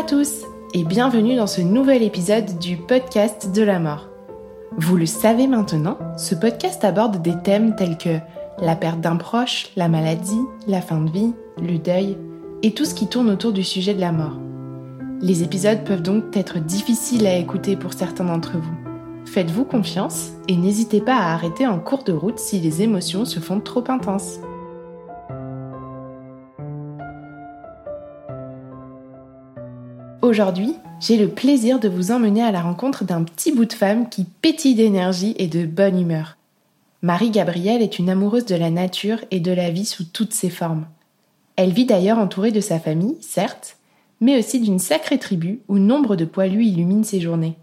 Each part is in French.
À tous et bienvenue dans ce nouvel épisode du podcast de la mort. Vous le savez maintenant, ce podcast aborde des thèmes tels que la perte d'un proche, la maladie, la fin de vie, le deuil et tout ce qui tourne autour du sujet de la mort. Les épisodes peuvent donc être difficiles à écouter pour certains d'entre vous. Faites-vous confiance et n'hésitez pas à arrêter en cours de route si les émotions se font trop intenses. Aujourd'hui, j'ai le plaisir de vous emmener à la rencontre d'un petit bout de femme qui pétille d'énergie et de bonne humeur. Marie-Gabrielle est une amoureuse de la nature et de la vie sous toutes ses formes. Elle vit d'ailleurs entourée de sa famille, certes, mais aussi d'une sacrée tribu où nombre de poilus illuminent ses journées.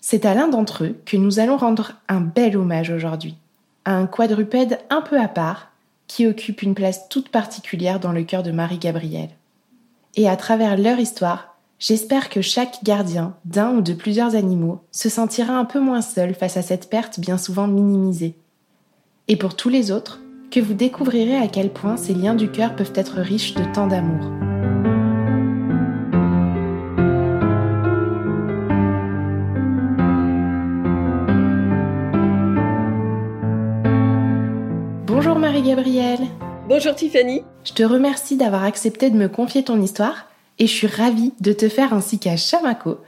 C'est à l'un d'entre eux que nous allons rendre un bel hommage aujourd'hui, à un quadrupède un peu à part qui occupe une place toute particulière dans le cœur de Marie-Gabrielle. Et à travers leur histoire, J'espère que chaque gardien d'un ou de plusieurs animaux se sentira un peu moins seul face à cette perte bien souvent minimisée. Et pour tous les autres, que vous découvrirez à quel point ces liens du cœur peuvent être riches de tant d'amour. Bonjour Marie-Gabrielle. Bonjour Tiffany. Je te remercie d'avoir accepté de me confier ton histoire et je suis ravie de te faire ainsi qu'à Chamako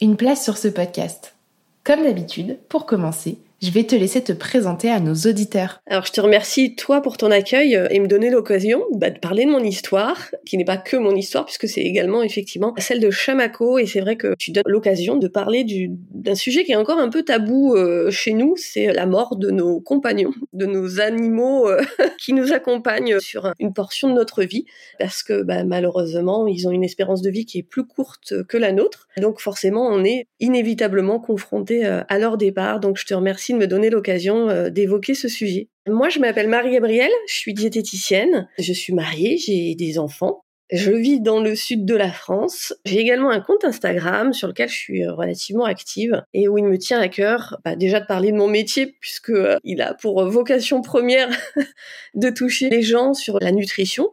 une place sur ce podcast. Comme d'habitude, pour commencer, je vais te laisser te présenter à nos auditeurs. Alors je te remercie toi pour ton accueil euh, et me donner l'occasion bah, de parler de mon histoire, qui n'est pas que mon histoire puisque c'est également effectivement celle de Chamako et c'est vrai que tu donnes l'occasion de parler d'un sujet qui est encore un peu tabou euh, chez nous, c'est la mort de nos compagnons, de nos animaux euh, qui nous accompagnent sur une portion de notre vie parce que bah, malheureusement ils ont une espérance de vie qui est plus courte que la nôtre, donc forcément on est inévitablement confronté à leur départ. Donc je te remercie de me donner l'occasion euh, d'évoquer ce sujet. Moi, je m'appelle Marie-Gabrielle, je suis diététicienne, je suis mariée, j'ai des enfants. Je vis dans le sud de la France. J'ai également un compte Instagram sur lequel je suis euh, relativement active et où il me tient à cœur bah, déjà de parler de mon métier puisque euh, il a pour vocation première de toucher les gens sur la nutrition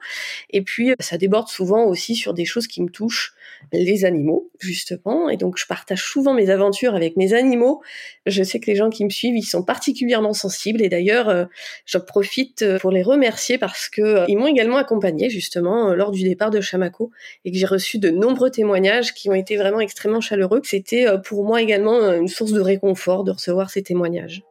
et puis ça déborde souvent aussi sur des choses qui me touchent les animaux, justement. Et donc, je partage souvent mes aventures avec mes animaux. Je sais que les gens qui me suivent, ils sont particulièrement sensibles. Et d'ailleurs, euh, j'en profite euh, pour les remercier parce que euh, ils m'ont également accompagné, justement, lors du départ de Chamako et que j'ai reçu de nombreux témoignages qui ont été vraiment extrêmement chaleureux. C'était pour moi également une source de réconfort de recevoir ces témoignages.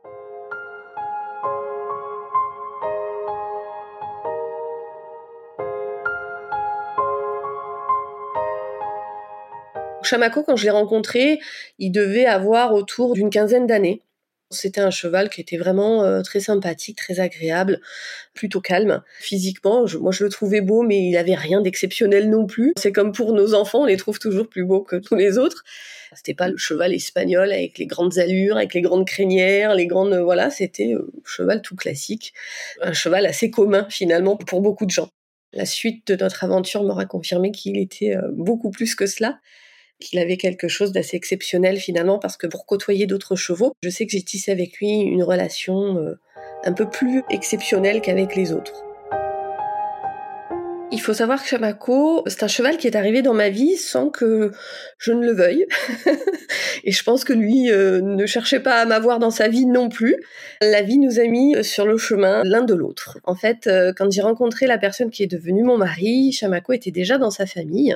Chamako, quand je l'ai rencontré, il devait avoir autour d'une quinzaine d'années. C'était un cheval qui était vraiment euh, très sympathique, très agréable, plutôt calme. Physiquement, moi je le trouvais beau, mais il avait rien d'exceptionnel non plus. C'est comme pour nos enfants, on les trouve toujours plus beaux que tous les autres. C'était pas le cheval espagnol avec les grandes allures, avec les grandes crinières, les grandes voilà, c'était un euh, cheval tout classique, un cheval assez commun finalement pour beaucoup de gens. La suite de notre aventure m'aura confirmé qu'il était euh, beaucoup plus que cela qu'il avait quelque chose d'assez exceptionnel finalement parce que pour côtoyer d'autres chevaux, je sais que j'ai tissé avec lui une relation euh, un peu plus exceptionnelle qu'avec les autres. Il faut savoir que Chamako, c'est un cheval qui est arrivé dans ma vie sans que je ne le veuille. et je pense que lui euh, ne cherchait pas à m'avoir dans sa vie non plus. La vie nous a mis sur le chemin l'un de l'autre. En fait, euh, quand j'ai rencontré la personne qui est devenue mon mari, Chamako était déjà dans sa famille.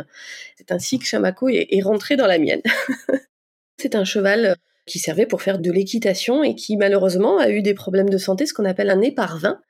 C'est ainsi que Chamako est, est rentré dans la mienne. c'est un cheval qui servait pour faire de l'équitation et qui malheureusement a eu des problèmes de santé, ce qu'on appelle un éparvin.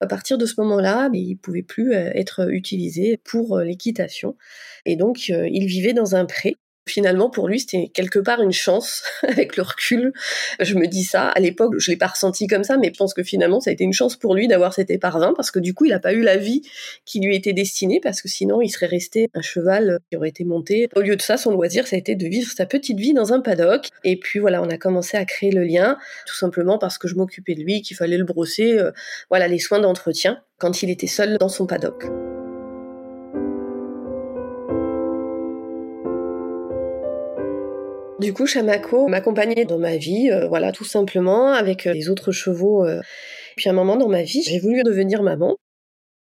À partir de ce moment-là, il ne pouvait plus euh, être utilisé pour euh, l'équitation. Et donc, euh, il vivait dans un pré finalement pour lui c'était quelque part une chance avec le recul. Je me dis ça à l'époque je l'ai pas ressenti comme ça mais je pense que finalement ça a été une chance pour lui d'avoir cet éparvin parce que du coup il n'a pas eu la vie qui lui était destinée parce que sinon il serait resté un cheval qui aurait été monté. Au lieu de ça son loisir ça a été de vivre sa petite vie dans un paddock. Et puis voilà on a commencé à créer le lien tout simplement parce que je m'occupais de lui qu'il fallait le brosser euh, voilà les soins d'entretien quand il était seul dans son paddock Du coup, Chamako m'accompagnait dans ma vie, euh, voilà, tout simplement, avec euh, les autres chevaux. Euh. Puis à un moment dans ma vie, j'ai voulu devenir maman.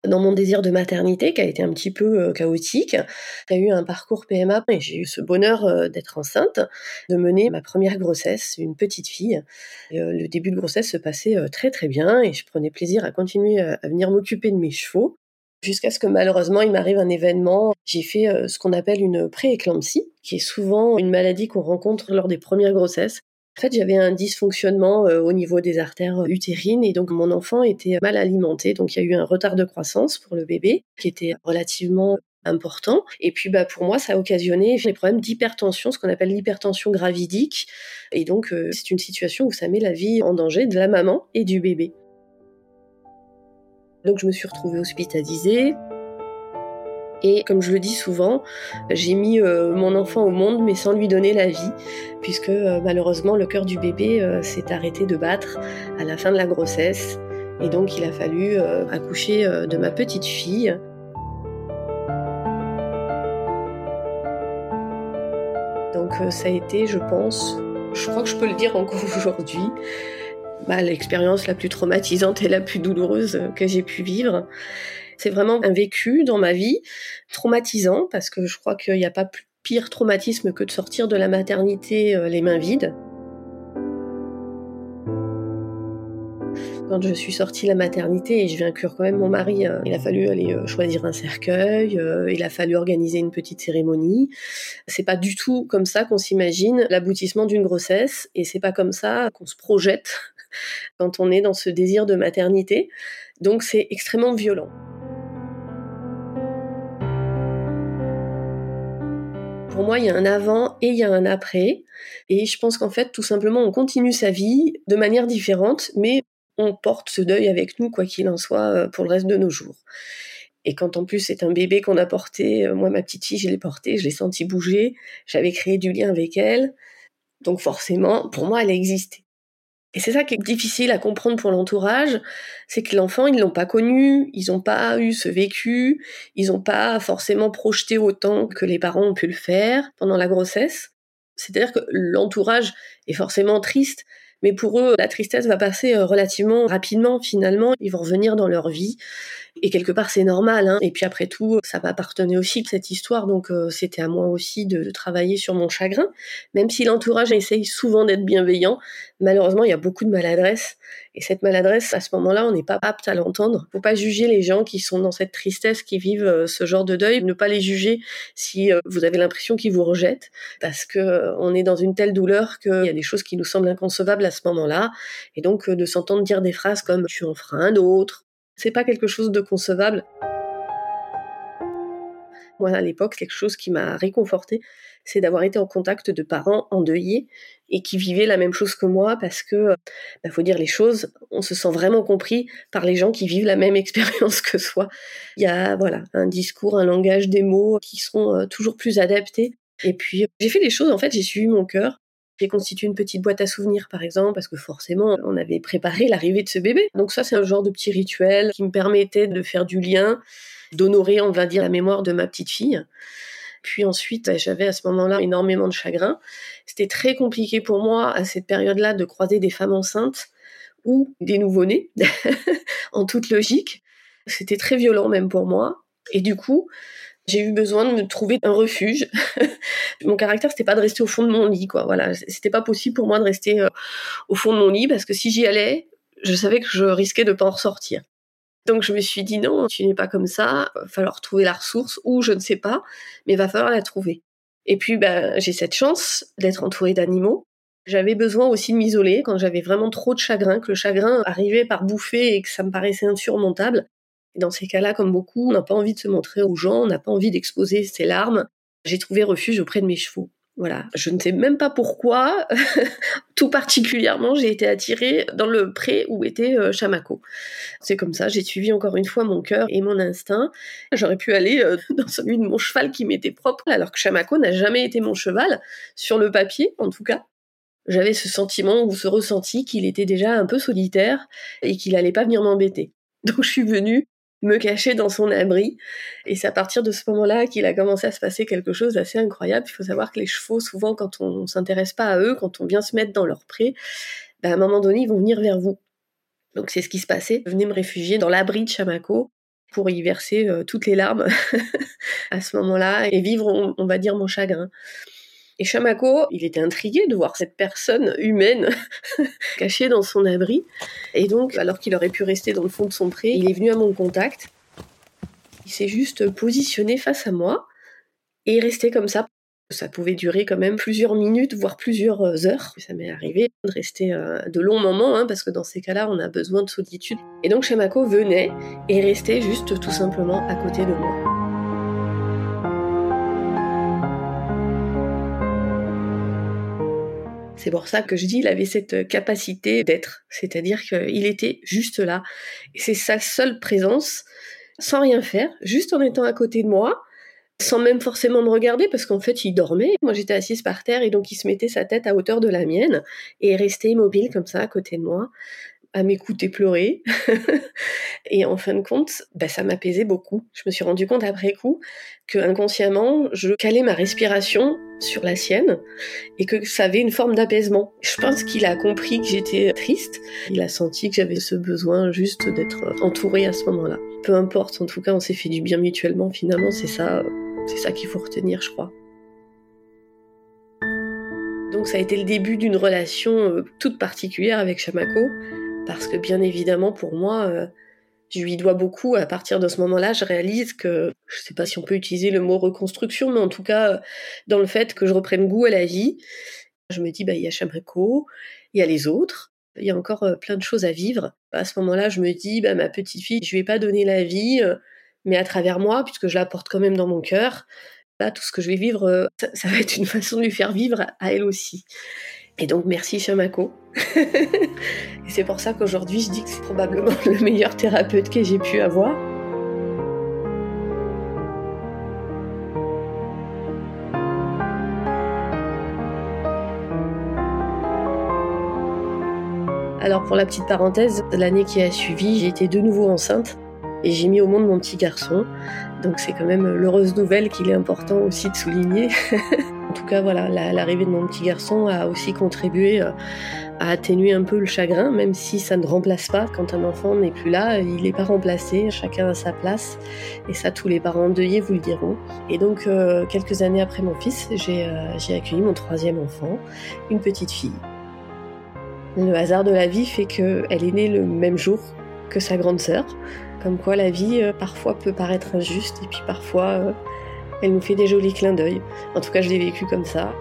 Dans mon désir de maternité, qui a été un petit peu chaotique, j'ai eu un parcours PMA et j'ai eu ce bonheur d'être enceinte, de mener ma première grossesse, une petite fille. le début de grossesse se passait très très bien et je prenais plaisir à continuer à venir m'occuper de mes chevaux jusqu'à ce que malheureusement il m'arrive un événement. J'ai fait euh, ce qu'on appelle une prééclampsie, qui est souvent une maladie qu'on rencontre lors des premières grossesses. En fait, j'avais un dysfonctionnement euh, au niveau des artères utérines et donc mon enfant était mal alimenté. Donc il y a eu un retard de croissance pour le bébé qui était relativement important. Et puis bah pour moi, ça a occasionné des problèmes d'hypertension, ce qu'on appelle l'hypertension gravidique. Et donc euh, c'est une situation où ça met la vie en danger de la maman et du bébé. Donc je me suis retrouvée hospitalisée. Et comme je le dis souvent, j'ai mis euh, mon enfant au monde mais sans lui donner la vie, puisque euh, malheureusement le cœur du bébé euh, s'est arrêté de battre à la fin de la grossesse. Et donc il a fallu accoucher de ma petite fille. Donc ça a été, je pense, je crois que je peux le dire encore aujourd'hui, bah, l'expérience la plus traumatisante et la plus douloureuse que j'ai pu vivre. C'est vraiment un vécu dans ma vie traumatisant parce que je crois qu'il n'y a pas pire traumatisme que de sortir de la maternité euh, les mains vides. Quand je suis sortie de la maternité et je viens inclure quand même mon mari, euh, il a fallu aller euh, choisir un cercueil, il a fallu organiser une petite cérémonie. C'est pas du tout comme ça qu'on s'imagine l'aboutissement d'une grossesse et c'est pas comme ça qu'on se projette quand on est dans ce désir de maternité. Donc c'est extrêmement violent. Pour moi, il y a un avant et il y a un après. Et je pense qu'en fait, tout simplement, on continue sa vie de manière différente, mais on porte ce deuil avec nous, quoi qu'il en soit, euh, pour le reste de nos jours. Et quand en plus c'est un bébé qu'on a porté, euh, moi ma petite fille, je l'ai portée, je l'ai senti bouger, j'avais créé du lien avec elle. Donc forcément, pour moi, elle a existé. Et c'est ça qui est difficile à comprendre pour l'entourage, c'est que l'enfant, ils l'ont pas connu, ils n'ont pas eu ce vécu, ils n'ont pas forcément projeté autant que les parents ont pu le faire pendant la grossesse. C'est-à-dire que l'entourage est forcément triste, mais pour eux, la tristesse va passer euh, relativement rapidement finalement, ils vont revenir dans leur vie. Et quelque part, c'est normal. Hein. Et puis après tout, ça m'appartenait aussi cette histoire, donc euh, c'était à moi aussi de, travailler sur mon chagrin. Même si l'entourage essaye souvent d'être bienveillant, malheureusement, il y a beaucoup de maladresse. Et cette maladresse, à ce moment-là, on n'est pas apte à l'entendre. Faut pas juger les gens qui sont dans cette tristesse, qui vivent euh, ce genre de deuil. Ne pas les juger si euh, vous avez l'impression qu'ils vous rejettent, parce que on est dans une telle douleur qu'il y a des choses qui nous semblent inconcevables à ce moment-là. Et donc de s'entendre dire des phrases comme tu en feras un autre, c'est pas quelque chose de concevable. Moi, à l'époque, quelque chose qui m'a réconfortée, c'est d'avoir été en contact de parents endeuillés et qui vivaient la même chose que moi parce que, bah, faut dire les choses, on se sent vraiment compris par les gens qui vivent la même expérience que soi. Il y a, voilà, un discours, un langage, des mots qui sont euh, toujours plus adaptés. Et puis, j'ai fait les choses, en fait, j'ai suivi mon cœur. J'ai constitué une petite boîte à souvenirs, par exemple, parce que forcément, on avait préparé l'arrivée de ce bébé. Donc ça, c'est un genre de petit rituel qui me permettait de faire du lien, d'honorer, on va dire, la mémoire de ma petite fille. Puis ensuite, j'avais à ce moment-là énormément de chagrin. C'était très compliqué pour moi à cette période-là de croiser des femmes enceintes ou des nouveau-nés, en toute logique. C'était très violent même pour moi. Et du coup, j'ai eu besoin de me trouver un refuge. mon caractère, c'était pas de rester au fond de mon lit, quoi. Voilà, c'était pas possible pour moi de rester euh, au fond de mon lit parce que si j'y allais, je savais que je risquais de pas en ressortir. Donc je me suis dit non, tu n'es pas comme ça, va falloir trouver la ressource ou je ne sais pas, mais va falloir la trouver. Et puis ben j'ai cette chance d'être entourée d'animaux. J'avais besoin aussi de m'isoler quand j'avais vraiment trop de chagrin, que le chagrin arrivait par bouffée et que ça me paraissait insurmontable. Dans ces cas-là, comme beaucoup, on n'a pas envie de se montrer aux gens, on n'a pas envie d'exposer ses larmes. J'ai trouvé refuge auprès de mes chevaux. Voilà, je ne sais même pas pourquoi, tout particulièrement, j'ai été attirée dans le pré où était euh, Chamako. C'est comme ça, j'ai suivi encore une fois mon cœur et mon instinct. J'aurais pu aller euh, dans celui de mon cheval qui m'était propre, alors que Chamako n'a jamais été mon cheval, sur le papier en tout cas. J'avais ce sentiment ou ce ressenti qu'il était déjà un peu solitaire et qu'il allait pas venir m'embêter. Donc je suis venue me cacher dans son abri. Et c'est à partir de ce moment-là qu'il a commencé à se passer quelque chose d'assez incroyable. Il faut savoir que les chevaux, souvent, quand on s'intéresse pas à eux, quand on vient se mettre dans leur pré, ben, à un moment donné, ils vont venir vers vous. Donc c'est ce qui se passait. Je venais me réfugier dans l'abri de Chamako pour y verser euh, toutes les larmes à ce moment-là et vivre, on va dire, mon chagrin. Et Chamako, il était intrigué de voir cette personne humaine cachée dans son abri. Et donc, alors qu'il aurait pu rester dans le fond de son pré, il est venu à mon contact. Il s'est juste positionné face à moi et resté comme ça. Ça pouvait durer quand même plusieurs minutes, voire plusieurs euh, heures. Ça m'est arrivé de rester euh, de longs moments, hein, parce que dans ces cas-là, on a besoin de solitude. Et donc Chamako venait et restait juste tout simplement à côté de moi. C'est pour ça que je dis, il avait cette capacité d'être, c'est-à-dire qu'il était juste là. Et c'est sa seule présence, sans rien faire, juste en étant à côté de moi, sans même forcément me regarder, parce qu'en fait, il dormait. Moi, j'étais assise par terre, et donc il se mettait sa tête à hauteur de la mienne, et restait immobile comme ça à côté de moi à m'écouter pleurer. et en fin de compte, bah, ça m'apaisait beaucoup. Je me suis rendu compte après coup que inconsciemment, je calais ma respiration sur la sienne et que ça avait une forme d'apaisement. Je pense qu'il a compris que j'étais triste. Il a senti que j'avais ce besoin juste d'être entourée à ce moment-là. Peu importe, en tout cas, on s'est fait du bien mutuellement. Finalement, c'est ça, c'est ça qu'il faut retenir, je crois. Donc ça a été le début d'une relation euh, toute particulière avec Chamako parce que bien évidemment pour moi, euh, je lui dois beaucoup. À partir de ce moment-là, je réalise que, je ne sais pas si on peut utiliser le mot reconstruction, mais en tout cas, dans le fait que je reprenne goût à la vie, je me dis, bah, il y a Chamrico, il y a les autres, il y a encore euh, plein de choses à vivre. À ce moment-là, je me dis, bah, ma petite fille, je lui ai pas donné la vie, euh, mais à travers moi, puisque je la porte quand même dans mon cœur, là, tout ce que je vais vivre, ça va être une façon de lui faire vivre à elle aussi. Et donc merci Chamako. et c'est pour ça qu'aujourd'hui je dis que c'est probablement le meilleur thérapeute que j'ai pu avoir. Alors pour la petite parenthèse, l'année qui a suivi, j'ai été de nouveau enceinte et j'ai mis au monde mon petit garçon. Donc c'est quand même l'heureuse nouvelle qu'il est important aussi de souligner. en tout cas, voilà, l'arrivée de mon petit garçon a aussi contribué euh, à atténuer un peu le chagrin, même si ça ne remplace pas. Quand un enfant n'est plus là, il n'est pas remplacé, chacun a sa place. Et ça, tous les parents endeuillés vous le diront. Et donc, euh, quelques années après mon fils, euh, j'ai accueilli mon troisième enfant, une petite fille. Le hasard de la vie fait qu'elle est née le même jour que sa grande sœur. Comme quoi la vie parfois peut paraître injuste et puis parfois elle nous fait des jolis clins d'œil. En tout cas, je l'ai vécu comme ça.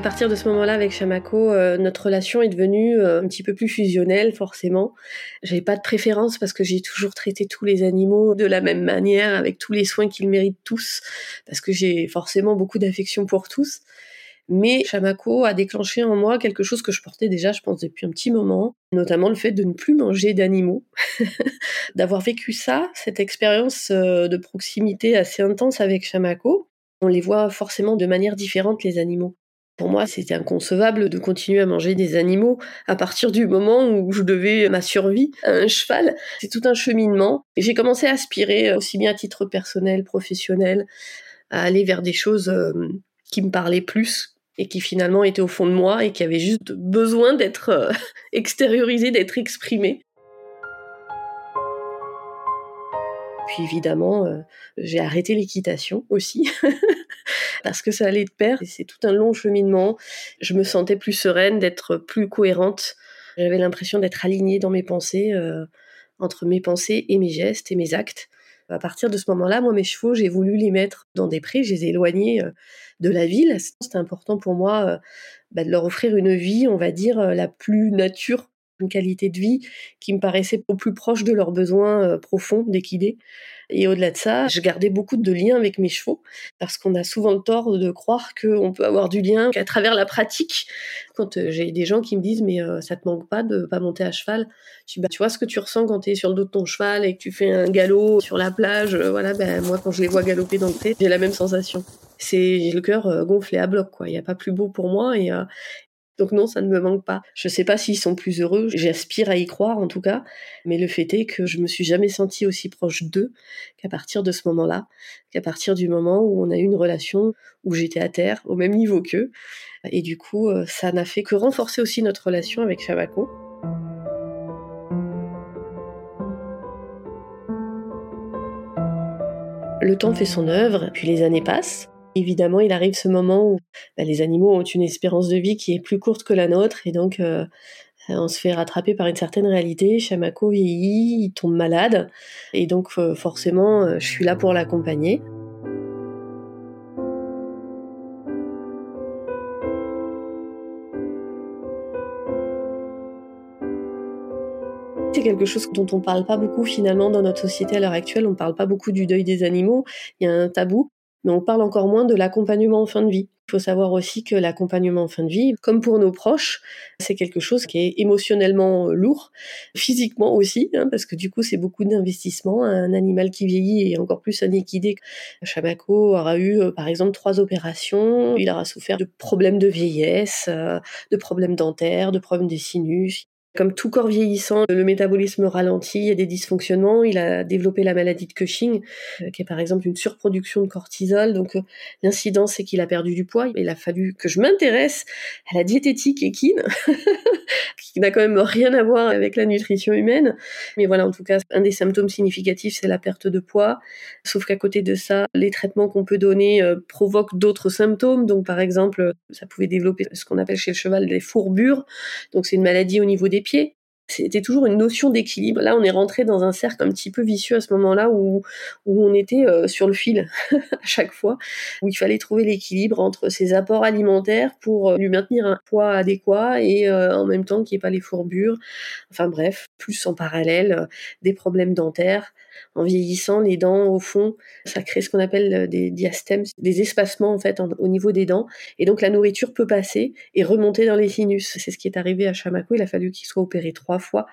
À partir de ce moment-là, avec Chamako, euh, notre relation est devenue euh, un petit peu plus fusionnelle, forcément. J'avais pas de préférence parce que j'ai toujours traité tous les animaux de la même manière, avec tous les soins qu'ils méritent tous, parce que j'ai forcément beaucoup d'affection pour tous. Mais Chamako a déclenché en moi quelque chose que je portais déjà, je pense, depuis un petit moment, notamment le fait de ne plus manger d'animaux. D'avoir vécu ça, cette expérience euh, de proximité assez intense avec Chamako, on les voit forcément de manière différente, les animaux. Pour moi, c'était inconcevable de continuer à manger des animaux à partir du moment où je devais ma survie à un cheval. C'est tout un cheminement. J'ai commencé à aspirer, aussi bien à titre personnel, professionnel, à aller vers des choses qui me parlaient plus et qui finalement étaient au fond de moi et qui avaient juste besoin d'être extériorisées, d'être exprimées. Puis évidemment, euh, j'ai arrêté l'équitation aussi, parce que ça allait de pair. C'est tout un long cheminement. Je me sentais plus sereine, d'être plus cohérente. J'avais l'impression d'être alignée dans mes pensées, euh, entre mes pensées et mes gestes et mes actes. À partir de ce moment-là, moi, mes chevaux, j'ai voulu les mettre dans des prés, je les ai éloignés euh, de la ville. C'était important pour moi bah, de leur offrir une vie, on va dire, la plus nature une qualité de vie qui me paraissait au plus proche de leurs besoins euh, profonds d'équidés. Et au-delà de ça, je gardais beaucoup de liens avec mes chevaux parce qu'on a souvent le tort de croire qu'on peut avoir du lien qu'à travers la pratique. Quand euh, j'ai des gens qui me disent mais euh, ça te manque pas de pas monter à cheval, je dis bah tu vois ce que tu ressens quand tu es sur le dos de ton cheval et que tu fais un galop sur la plage, voilà ben moi quand je les vois galoper dans le pré, j'ai la même sensation. C'est le cœur gonflé à bloc quoi. Il y a pas plus beau pour moi et donc non, ça ne me manque pas. Je ne sais pas s'ils sont plus heureux, j'aspire à y croire en tout cas, mais le fait est que je me suis jamais sentie aussi proche d'eux qu'à partir de ce moment-là, qu'à partir du moment où on a eu une relation où j'étais à terre, au même niveau qu'eux. Et du coup, euh, ça n'a fait que renforcer aussi notre relation avec Shabako. Le temps fait son œuvre, puis les années passent. Évidemment, il arrive ce moment où bah, les animaux ont une espérance de vie qui est plus courte que la nôtre et donc euh, on se fait rattraper par une certaine réalité. Chamako vieillit, il tombe malade et donc euh, forcément, euh, je suis là pour l'accompagner. C'est quelque chose dont on parle pas beaucoup finalement dans notre société à l'heure actuelle. On parle pas beaucoup du deuil des animaux. Il y a un tabou mais on parle encore moins de l'accompagnement en fin de vie. Il faut savoir aussi que l'accompagnement en fin de vie, comme pour nos proches, c'est quelque chose qui est émotionnellement lourd, physiquement aussi, hein, parce que du coup c'est beaucoup d'investissement. Un animal qui vieillit et encore plus un équidé. Chamako aura eu par exemple trois opérations, il aura souffert de problèmes de vieillesse, euh, de problèmes dentaires, de problèmes des sinus. Comme tout corps vieillissant, le métabolisme ralentit, il y a des dysfonctionnements. Il a développé la maladie de Cushing, euh, qui est par exemple une surproduction de cortisol. Donc euh, l'incidence, c'est qu'il a perdu du poids. Il a fallu que je m'intéresse à la diététique équine, qui n'a quand même rien à voir avec la nutrition humaine. Mais voilà, en tout cas, un des symptômes significatifs, c'est la perte de poids. Sauf qu'à côté de ça, les traitements qu'on peut donner euh, provoquent d'autres symptômes. Donc par exemple, ça pouvait développer ce qu'on appelle chez le cheval des fourbures. Donc c'est une maladie au niveau des pieds. C'était toujours une notion d'équilibre. Là, on est rentré dans un cercle un petit peu vicieux à ce moment-là où, où on était euh, sur le fil à chaque fois, où il fallait trouver l'équilibre entre ses apports alimentaires pour euh, lui maintenir un poids adéquat et euh, en même temps qu'il n'y ait pas les fourbures. Enfin bref, plus en parallèle, des problèmes dentaires, en vieillissant, les dents, au fond, ça crée ce qu'on appelle euh, des diastèmes, des espacements en fait au niveau des dents. Et donc la nourriture peut passer et remonter dans les sinus. C'est ce qui est arrivé à Chamako. Il a fallu qu'il soit opéré trois fois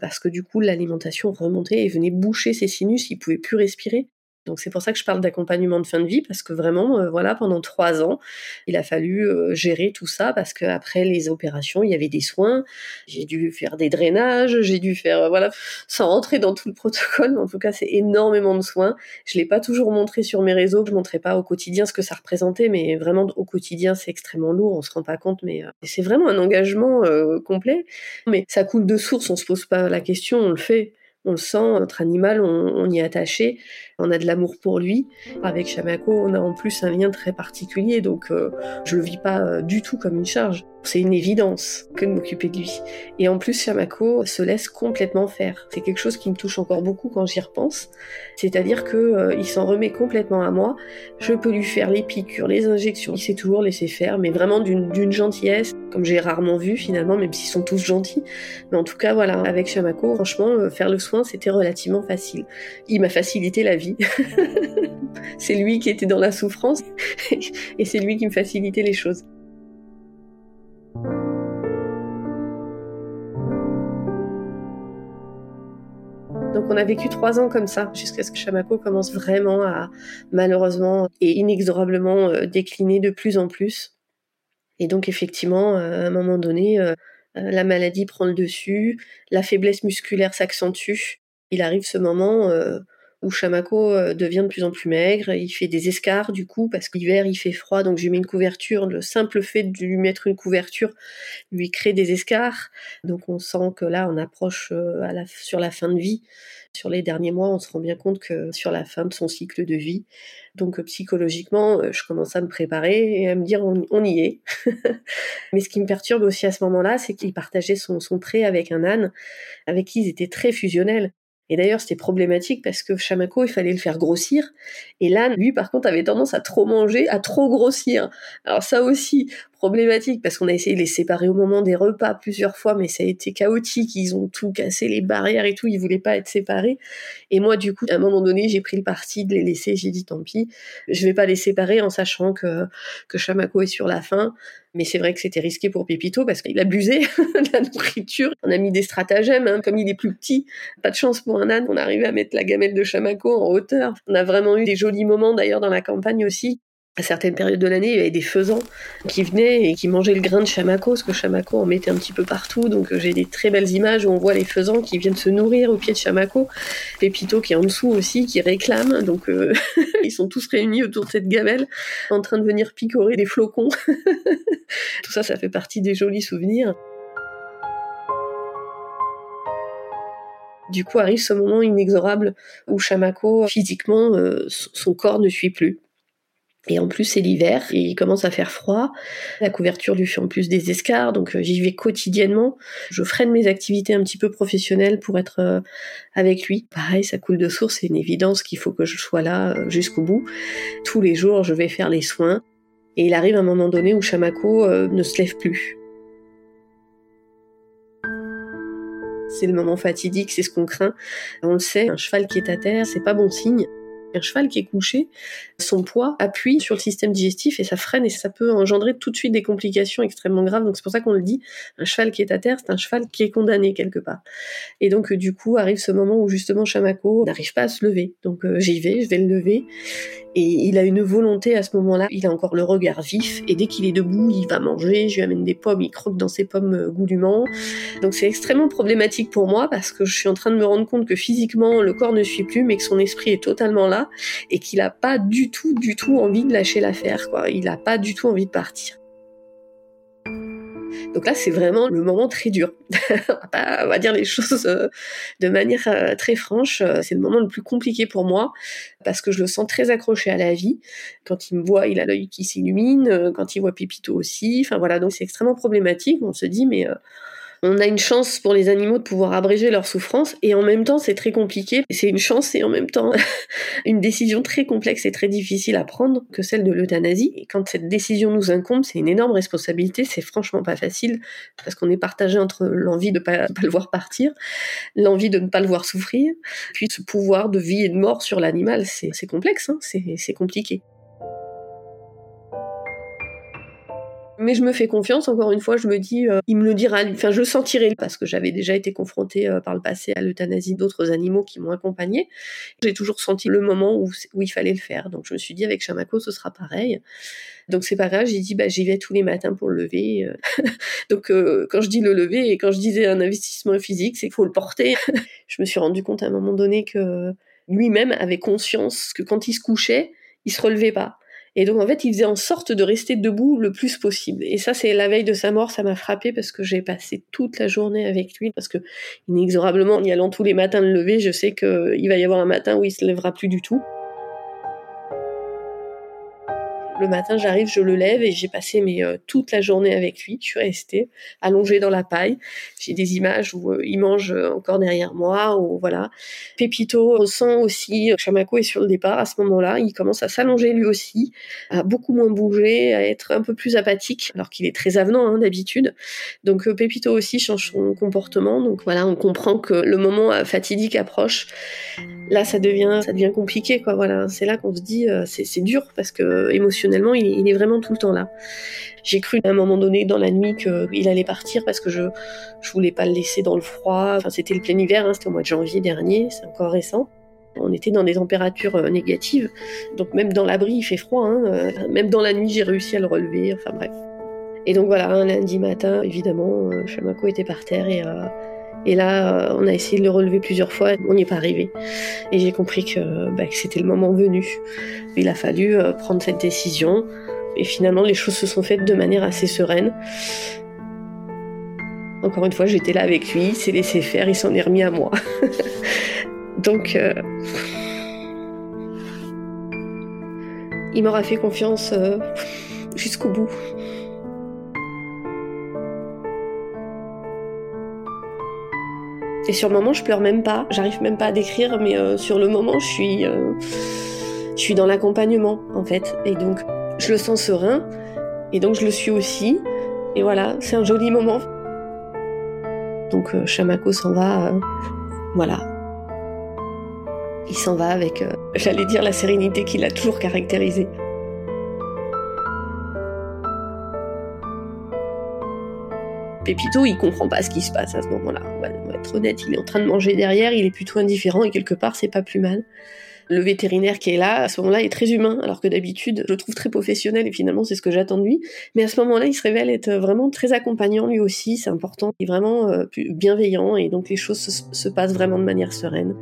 parce que du coup l'alimentation remontait et venait boucher ses sinus. Il pouvait plus respirer. Donc c'est pour ça que je parle d'accompagnement de fin de vie parce que vraiment, euh, voilà, pendant trois ans, il a fallu euh, gérer tout ça parce qu'après les opérations, il y avait des soins. J'ai dû faire des drainages, j'ai dû faire, euh, voilà, sans rentrer dans tout le protocole. Mais en tout cas, c'est énormément de soins. Je l'ai pas toujours montré sur mes réseaux, je montrais pas au quotidien ce que ça représentait, mais vraiment au quotidien, c'est extrêmement lourd. On se rend pas compte, mais c'est vraiment un engagement complet. Mais ça coule de source, on se pose pas la question, on le fait on le sent, notre animal, on, y est attaché, on a de l'amour pour lui. Avec Chamako, on a en plus un lien très particulier, donc euh, je le vis pas euh, du tout comme une charge. C'est une évidence que de m'occuper de lui. Et en plus, Chamako se laisse complètement faire. C'est quelque chose qui me touche encore beaucoup quand j'y repense. C'est-à-dire que euh, il s'en remet complètement à moi. Je peux lui faire les piqûres, les injections. Il s'est toujours laissé faire, mais vraiment d'une gentillesse, comme j'ai rarement vu finalement, même s'ils sont tous gentils. Mais en tout cas, voilà, avec Chamako, franchement, euh, faire le soin, c'était relativement facile. Il m'a facilité la vie. c'est lui qui était dans la souffrance et c'est lui qui me facilitait les choses. Donc on a vécu trois ans comme ça, jusqu'à ce que Chamako commence vraiment à, malheureusement et inexorablement, euh, décliner de plus en plus. Et donc effectivement, euh, à un moment donné, euh, la maladie prend le dessus, la faiblesse musculaire s'accentue. Il arrive ce moment où Chamako euh, devient de plus en plus maigre, il fait des escarres du coup parce qu'hiver il fait froid donc je lui mets une couverture, le simple fait de lui mettre une couverture lui crée des escarres. Donc on sent que là on approche euh, à la, sur la fin de vie. Sur les derniers mois, on se rend bien compte que sur la fin de son cycle de vie. Donc psychologiquement, je commence à me préparer et à me dire on, y est. Mais ce qui me perturbe aussi à ce moment-là, c'est qu'il partageait son, son pré avec un âne avec qui ils étaient très fusionnels. Et d'ailleurs, c'était problématique parce que Chamako, il fallait le faire grossir. Et l'âne, lui, par contre, avait tendance à trop manger, à trop grossir. Alors ça aussi, problématique parce qu'on a essayé de les séparer au moment des repas plusieurs fois, mais ça a été chaotique. Ils ont tout cassé, les barrières et tout. Ils voulaient pas être séparés. Et moi, du coup, à un moment donné, j'ai pris le parti de les laisser. J'ai dit tant pis, je vais pas les séparer en sachant que que Chamako est sur la fin. Mais c'est vrai que c'était risqué pour Pépito parce qu'il abusait de la nourriture. On a mis des stratagèmes, hein, comme il est plus petit. Pas de chance pour un âne. On arrivait à mettre la gamelle de Chamako en hauteur. On a vraiment eu des jolis moments d'ailleurs dans la campagne aussi à certaines périodes de l'année, il y avait des faisans qui venaient et qui mangeaient le grain de chamako, parce que chamako en mettait un petit peu partout. Donc euh, j'ai des très belles images où on voit les faisans qui viennent se nourrir au pied de chamako. Pépito qui est en dessous aussi, qui réclame. Donc euh, ils sont tous réunis autour de cette gamelle, en train de venir picorer des flocons. Tout ça, ça fait partie des jolis souvenirs. Du coup arrive ce moment inexorable où Chamako, physiquement, euh, son corps ne suit plus. Et en plus, c'est l'hiver et il commence à faire froid. La couverture lui fait en plus des escarres, donc euh, j'y vais quotidiennement. Je freine mes activités un petit peu professionnelles pour être euh, avec lui. Pareil, ça coule de source, c'est une évidence qu'il faut que je sois là euh, jusqu'au bout. Tous les jours, je vais faire les soins. Et il arrive un moment donné où Chamako ne se lève plus. C'est le moment fatidique, c'est ce qu'on craint. On le sait, un cheval qui est à terre, c'est pas bon signe. Un cheval qui est couché, son poids appuie sur le système digestif et ça freine et ça peut engendrer tout de suite des complications extrêmement graves. Donc c'est pour ça qu'on le dit, un cheval qui est à terre, c'est un cheval qui est condamné quelque part. Et donc du coup arrive ce moment où justement Chamako n'arrive pas à se lever. Donc euh, j'y vais, je vais le lever et il a une volonté à ce moment-là, il a encore le regard vif et dès qu'il est debout, il va manger, je lui amène des pommes, il croque dans ses pommes euh, goulûment. Donc c'est extrêmement problématique pour moi parce que je suis en train de me rendre compte que physiquement le corps ne suit plus mais que son esprit est totalement là et qu'il a pas du tout, du tout envie de lâcher l'affaire, quoi. Il a pas du tout envie de partir. Donc là, c'est vraiment le moment très dur. on, va dire les choses euh, de manière euh, très franche. Euh, c'est le moment le plus compliqué pour moi parce que je le sens très accroché à la vie. Quand il me voit, il a l'œil qui s'illumine. Quand il voit Pépito aussi. Enfin voilà, donc c'est extrêmement problématique. On se dit, mais on a une chance pour les animaux de pouvoir abréger leur souffrance et en même temps c'est très compliqué. C'est une chance et en même temps une décision très complexe et très difficile à prendre que celle de l'euthanasie. Et quand cette décision nous incombe, c'est une énorme responsabilité, c'est franchement pas facile parce qu'on est partagé entre l'envie de ne pas, pas le voir partir, l'envie de ne pas le voir souffrir, puis ce pouvoir de vie et de mort sur l'animal, c'est complexe, hein c'est compliqué. Mais je me fais confiance, encore une fois, je me dis, euh, il me le dira, enfin je le sentirai, parce que j'avais déjà été confrontée euh, par le passé à l'euthanasie d'autres animaux qui m'ont accompagnée. J'ai toujours senti le moment où, il fallait le faire. Donc je me suis dit, avec Chamako, ce sera pareil. Donc c'est pas grave, j'ai dit, bah, j'y vais tous les matins pour le lever. Euh. Donc quand je dis le lever, et quand je disais un investissement physique, c'est qu'il faut le porter. je me suis rendu compte à un moment donné que lui-même avait conscience que quand il se couchait, il se relevait pas. Et donc en fait, il faisait en sorte de rester debout le plus possible. Et ça, c'est la veille de sa mort, ça m'a frappé parce que j'ai passé toute la journée avec lui, parce que inexorablement, en y allant tous les matins le lever, je sais qu'il va y avoir un matin où il se lèvera plus du tout. Le matin, j'arrive, je le lève et j'ai passé euh, toute la journée avec lui. Je suis restée allongée dans la paille. J'ai des images où euh, il mange euh, encore derrière moi. Ou voilà. Pépito ressent aussi, Chamako est sur le départ à ce moment-là. Il commence à s'allonger lui aussi, à beaucoup moins bouger, à être un peu plus apathique, alors qu'il est très avenant hein, d'habitude. Donc Pépito aussi change son comportement. Donc voilà, on comprend que le moment fatidique approche. Là, ça devient, ça devient compliqué, quoi. Voilà, c'est là qu'on se dit, c'est dur parce que émotionnellement il, est vraiment tout le temps là. J'ai cru à un moment donné dans la nuit qu'il allait partir parce que je je voulais pas le laisser dans le froid. Enfin, c'était le plein hiver, hein, c'était au mois de janvier dernier, c'est encore récent. On était dans des températures euh, négatives, donc même dans l'abri il fait froid. Hein, euh, même dans la nuit j'ai réussi à le relever. Enfin bref. Et donc voilà, un lundi matin, évidemment, euh, Chamako était par terre et Et là, on a essayé de le relever plusieurs fois, on n'y est pas arrivé. Et j'ai compris que, bah, c'était le moment venu. Il a fallu prendre cette décision. Et finalement, les choses se sont faites de manière assez sereine. Encore une fois, j'étais là avec lui, il s'est laissé faire, il s'en est remis à moi. Donc, euh, il m'aura fait confiance euh, jusqu'au bout. Et sur le moment, je pleure même pas. J'arrive même pas à décrire, mais euh, sur le moment, je suis, je suis dans l'accompagnement en fait. Et donc, je le sens serein. Et donc, je le suis aussi. Et voilà, c'est un joli moment. Donc euh, s'en va, euh, voilà. Il s'en va avec, euh, j'allais dire, la sérénité qui l'a toujours caractérisé. Pépito, il comprend pas ce qui se passe à ce moment-là. On va être honnête, il est en train de manger derrière, il est plutôt indifférent et quelque part, c'est pas plus mal le vétérinaire qui est là, à ce moment-là, est très humain, alors que d'habitude, je le trouve très professionnel et finalement, c'est ce que j'attends de lui. Mais à ce moment-là, il se révèle être vraiment très accompagnant lui aussi, c'est important. Il est vraiment euh, bienveillant et donc les choses se passent vraiment de manière sereine.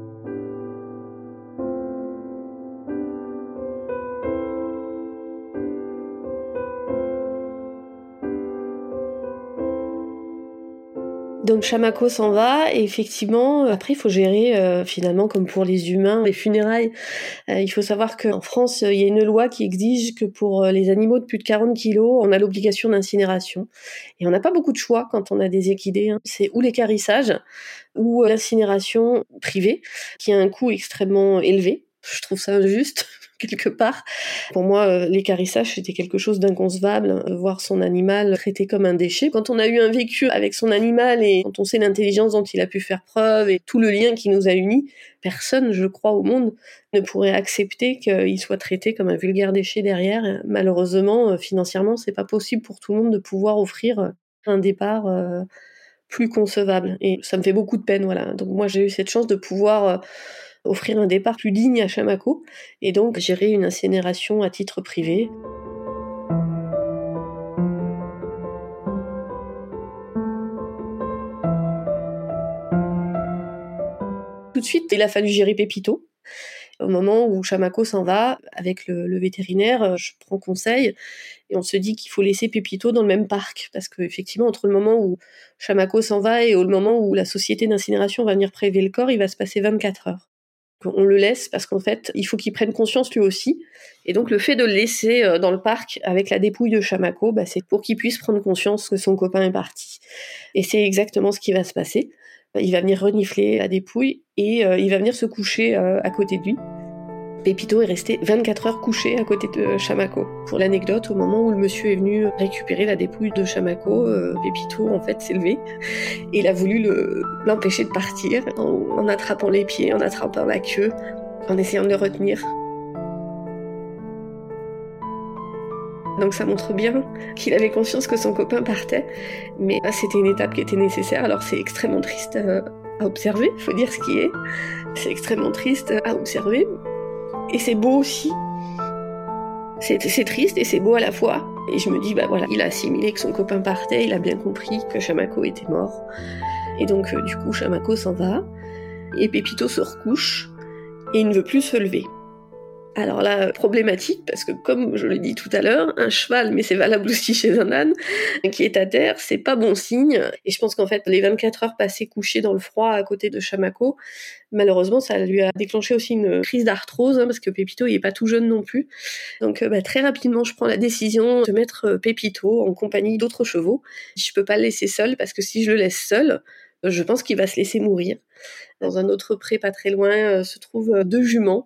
Donc Chamako s'en va et effectivement, euh, après il faut gérer euh, finalement comme pour les humains les funérailles. Euh, il faut savoir qu'en France, il y a une loi qui exige que pour les animaux de plus de 40 kilos, on a l'obligation d'incinération. Et on n'a pas beaucoup de choix quand on a des équidés. Hein. C'est ou l'écarissage ou l'incinération privée, qui a un coût extrêmement élevé. Je trouve ça injuste quelque part. Pour moi, euh, l'écarissage, c'était quelque chose d'inconcevable, hein, voir son animal traité comme un déchet. Quand on a eu un vécu avec son animal et quand on sait l'intelligence dont il a pu faire preuve et tout le lien qui nous a unis, personne, je crois, au monde ne pourrait accepter qu'il soit traité comme un vulgaire déchet derrière. Malheureusement, euh, financièrement, c'est pas possible pour tout le monde de pouvoir offrir euh, un départ plus concevable. Et ça me fait beaucoup de peine, voilà. Donc moi, j'ai eu cette chance de pouvoir offrir un départ plus digne à Chamako et donc gérer une incinération à titre privé. Tout de suite, il a fallu gérer Pépito. Au moment où Chamako s'en va, avec le, vétérinaire, euh, je prends conseil et on se dit qu'il faut laisser Pépito dans le même parc. Parce qu'effectivement, entre le moment où Chamako s'en va et le moment où la société d'incinération va venir prélever le corps, il va se passer 24 heures on le laisse parce qu'en fait, il faut qu'il prenne conscience lui aussi. Et donc, le fait de le laisser euh, dans le parc avec la dépouille de Chamako, bah, c'est pour qu'il puisse prendre conscience que son copain est parti. Et c'est exactement ce qui va se passer. Il va venir renifler la dépouille et euh, il va venir se coucher euh, à côté de lui. Pépito est resté 24 heures couché à côté de Chamako. Pour l'anecdote, au moment où le monsieur est venu récupérer la dépouille de Chamako, euh, Pépito en fait s'est levé et il a voulu l'empêcher de partir en, en attrapant les pieds, en attrapant la queue, en essayant de le retenir. Donc ça montre bien qu'il avait conscience que son copain partait, mais c'était une étape qui était nécessaire. Alors c'est extrêmement triste euh, à observer, faut dire ce qui est. C'est extrêmement triste à observer, et c'est beau aussi. C'est triste et c'est beau à la fois. Et je me dis, bah voilà, il a assimilé que son copain partait, il a bien compris que Chamako était mort. Et donc, euh, du coup, Chamako s'en va. Et Pépito se recouche. Et il ne veut plus se lever. Alors là, problématique, parce que comme je l'ai dit tout à l'heure, un cheval, mais c'est valable aussi chez un âne, qui est à terre, c'est pas bon signe. Et je pense qu'en fait, les 24 heures passées couchées dans le froid à côté de Chamako, malheureusement, ça lui a déclenché aussi une crise d'arthrose, hein, parce que Pépito, il est pas tout jeune non plus. Donc euh, bah, très rapidement, je prends la décision de mettre euh, Pépito en compagnie d'autres chevaux. Je peux pas le laisser seul, parce que si je le laisse seul, je pense qu'il va se laisser mourir. Dans un autre pré pas très loin euh, se trouvent euh, deux juments,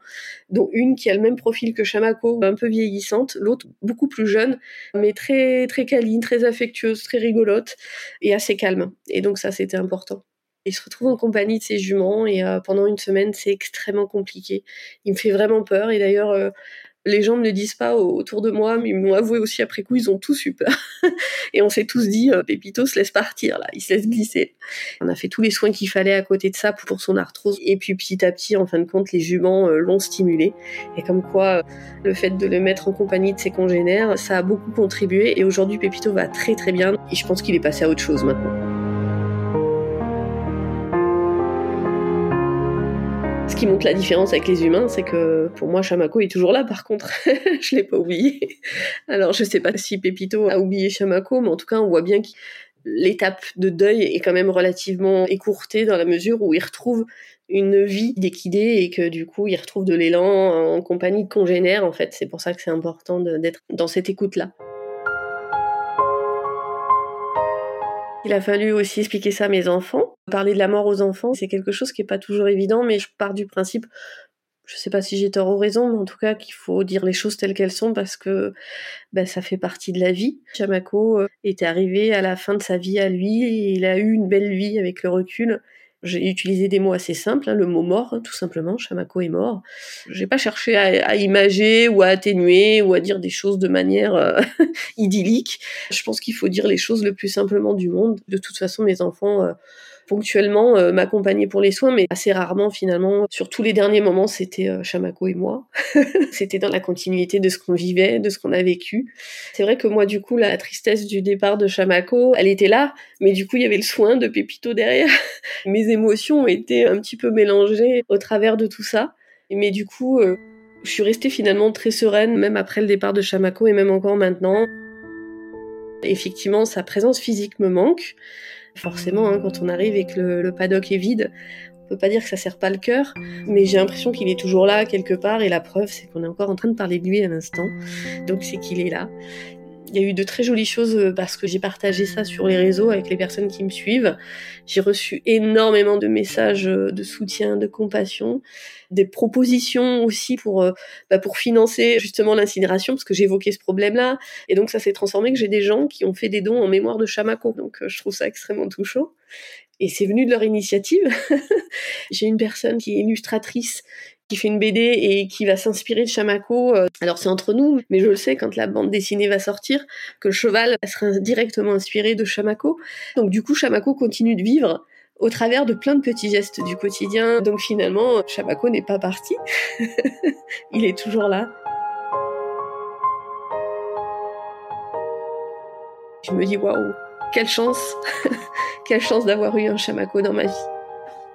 dont une qui a le même profil que Chamako, un peu vieillissante, l'autre beaucoup plus jeune, mais très très câline, très affectueuse, très rigolote et assez calme. Et donc ça c'était important. Il se retrouve en compagnie de ses juments et euh, pendant une semaine c'est extrêmement compliqué. Il me fait vraiment peur et d'ailleurs les gens ne le disent pas autour de moi, mais ils m'ont avoué aussi après coup, ils ont tous eu peur. et on s'est tous dit, euh, Pépito se laisse partir, là, il se laisse glisser. On a fait tous les soins qu'il fallait à côté de ça pour son arthrose. Et puis petit à petit, en fin de compte, les juments euh, l'ont stimulé. Et comme quoi, euh, le fait de le mettre en compagnie de ses congénères, ça a beaucoup contribué. Et aujourd'hui, Pépito va très très bien. Et je pense qu'il est passé à autre chose maintenant. Qui montre la différence avec les humains, c'est que pour moi, Chamako est toujours là, par contre. je l'ai pas oublié. Alors, je sais pas si Pépito a oublié Chamako, mais en tout cas, on voit bien que l'étape de deuil est quand même relativement écourtée dans la mesure où il retrouve une vie d'équidé et que du coup, il retrouve de l'élan en compagnie de congénères. En fait, c'est pour ça que c'est important d'être dans cette écoute-là. Il a fallu aussi expliquer ça à mes enfants. Parler de la mort aux enfants, c'est quelque chose qui est pas toujours évident, mais je pars du principe, je sais pas si j'ai tort ou raison, mais en tout cas qu'il faut dire les choses telles qu'elles sont parce que ben, ça fait partie de la vie. Chamako euh, était arrivé à la fin de sa vie à lui, et il a eu une belle vie avec le recul. J'ai utilisé des mots assez simples, hein, le mot mort, tout simplement. Chamako est mort. J'ai pas cherché à, à, imager ou à atténuer ou à dire des choses de manière euh, idyllique. Je pense qu'il faut dire les choses le plus simplement du monde. De toute façon, mes enfants euh, ponctuellement euh, m'accompagner pour les soins, mais assez rarement finalement. Sur tous les derniers moments, c'était euh, Chamako et moi. c'était dans la continuité de ce qu'on vivait, de ce qu'on a vécu. C'est vrai que moi, du coup, la tristesse du départ de Chamako, elle était là, mais du coup, il y avait le soin de Pépito derrière. Mes émotions été un petit peu mélangées au travers de tout ça. Mais du coup, euh, je suis restée finalement très sereine, même après le départ de Chamako et même encore maintenant. Effectivement, sa présence physique me manque. Forcément, hein, quand on arrive et que le, paddock est vide, on peut pas dire que ça sert pas le cœur, mais j'ai l'impression qu'il est toujours là quelque part, et la preuve, c'est qu'on est encore en train de parler de lui à l'instant, donc c'est qu'il est là. Il y a eu de très jolies choses euh, parce que j'ai partagé ça sur les réseaux avec les personnes qui me suivent. J'ai reçu énormément de messages euh, de soutien, de compassion, des propositions aussi pour euh, bah pour financer justement l'incinération parce que j'évoquais ce problème-là. Et donc ça s'est transformé que j'ai des gens qui ont fait des dons en mémoire de Chamako. Donc je trouve ça extrêmement touchant et c'est venu de leur initiative. J'ai une personne qui est illustratrice qui fait une BD et qui va s'inspirer de Chamako. Euh, alors c'est entre nous, mais je le sais quand la bande dessinée va sortir que le cheval sera directement inspiré de Chamako. Donc du coup Chamako continue de vivre au travers de plein de petits gestes du quotidien. Donc finalement Chamako n'est pas parti. Il est toujours là. Je me dis waouh, quelle chance, quelle chance d'avoir eu un Chamako dans ma vie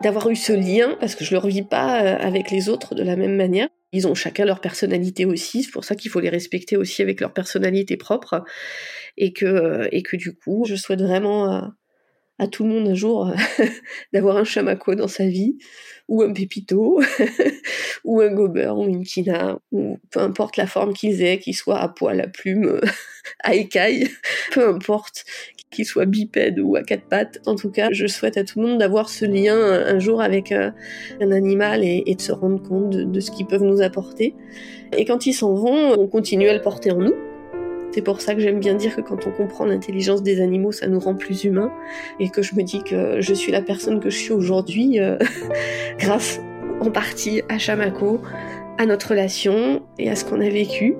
d'avoir eu ce lien, parce que je le revis pas euh, avec les autres de la même manière. Ils ont chacun leur personnalité aussi, c'est pour ça qu'il faut les respecter aussi avec leur personnalité propre, et que, euh, et que du coup, je souhaite vraiment à, tout le monde un jour d'avoir un chamako dans sa vie, ou un pépito, ou un gober, ou une kina, ou peu importe la forme qu'ils aient, qu'ils soient à poil, à plume, à écaille, peu importe, qu'il soit bipède ou à quatre pattes. En tout cas, je souhaite à tout le monde d'avoir ce lien un jour avec euh, un animal et, de se rendre compte de, ce qu'ils peuvent nous apporter. Et quand ils s'en vont, on continue à le porter en nous. C'est pour ça que j'aime bien dire que quand on comprend l'intelligence des animaux, ça nous rend plus humains. Et que je me dis que je suis la personne que je suis aujourd'hui euh, grâce en partie à Chamako, à notre relation et à ce qu'on a vécu,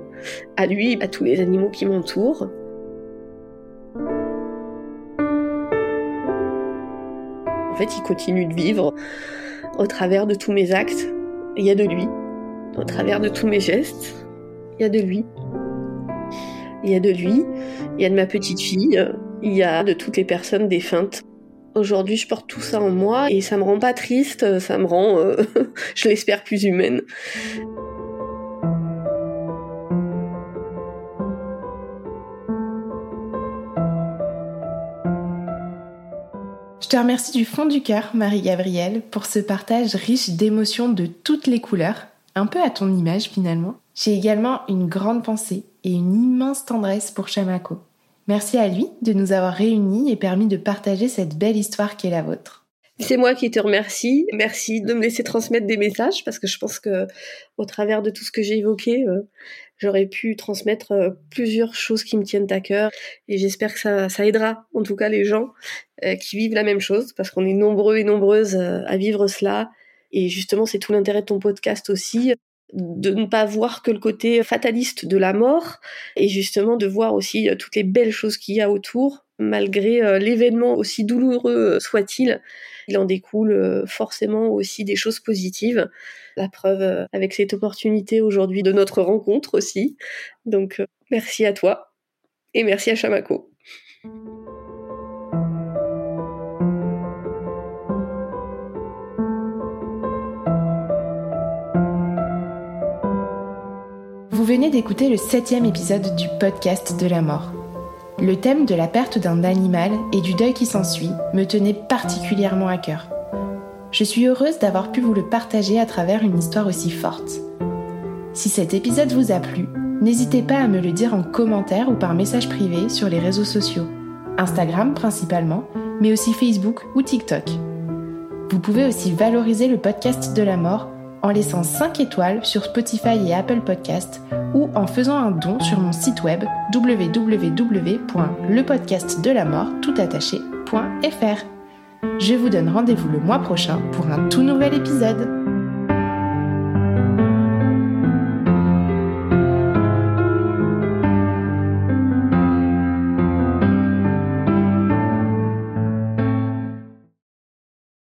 à lui, à tous les animaux qui m'entourent. En fait, il continue de vivre au travers de tous mes actes. Il y a de lui. Au travers de tous mes gestes, il y a de lui. Il y a de lui, il y a de ma petite fille, il y a de toutes les personnes défuntes. Aujourd'hui, je porte tout ça en moi et ça me rend pas triste, ça me rend, euh, je l'espère, plus humaine. Je te remercie du fond du cœur, Marie-Gabrielle, pour ce partage riche d'émotions de toutes les couleurs, un peu à ton image finalement. J'ai également une grande pensée et une immense tendresse pour Chamako. Merci à lui de nous avoir réunis et permis de partager cette belle histoire qui est la vôtre. C'est moi qui te remercie. Merci de me laisser transmettre des messages parce que je pense que au travers de tout ce que j'ai évoqué, euh, j'aurais pu transmettre euh, plusieurs choses qui me tiennent à cœur et j'espère que ça, aidera en tout cas les gens euh, qui vivent la même chose parce qu'on est nombreux et nombreuses à vivre cela et justement c'est tout l'intérêt de ton podcast aussi de ne pas voir que le côté fataliste de la mort et justement de voir aussi toutes les belles choses qu'il y a autour malgré l'événement aussi douloureux soit-il il en découle forcément aussi des choses positives la preuve euh, avec cette opportunité aujourd'hui de notre rencontre aussi. Donc euh, merci à toi et merci à Chamako. Venez d'écouter le septième épisode du podcast de la mort. Le thème de la perte d'un animal et du deuil qui s'ensuit me tenait particulièrement à cœur. Je suis heureuse d'avoir pu vous le partager à travers une histoire aussi forte. Si cet épisode vous a plu, n'hésitez pas à me le dire en commentaire ou par message privé sur les réseaux sociaux, Instagram principalement, mais aussi Facebook ou TikTok. Vous pouvez aussi valoriser le podcast de la mort en laissant 5 étoiles sur Spotify et Apple Podcast ou en faisant un don sur mon site web www.lepodcastdelamort.toutattaché.fr. Je vous donne rendez-vous le mois prochain pour un tout nouvel épisode.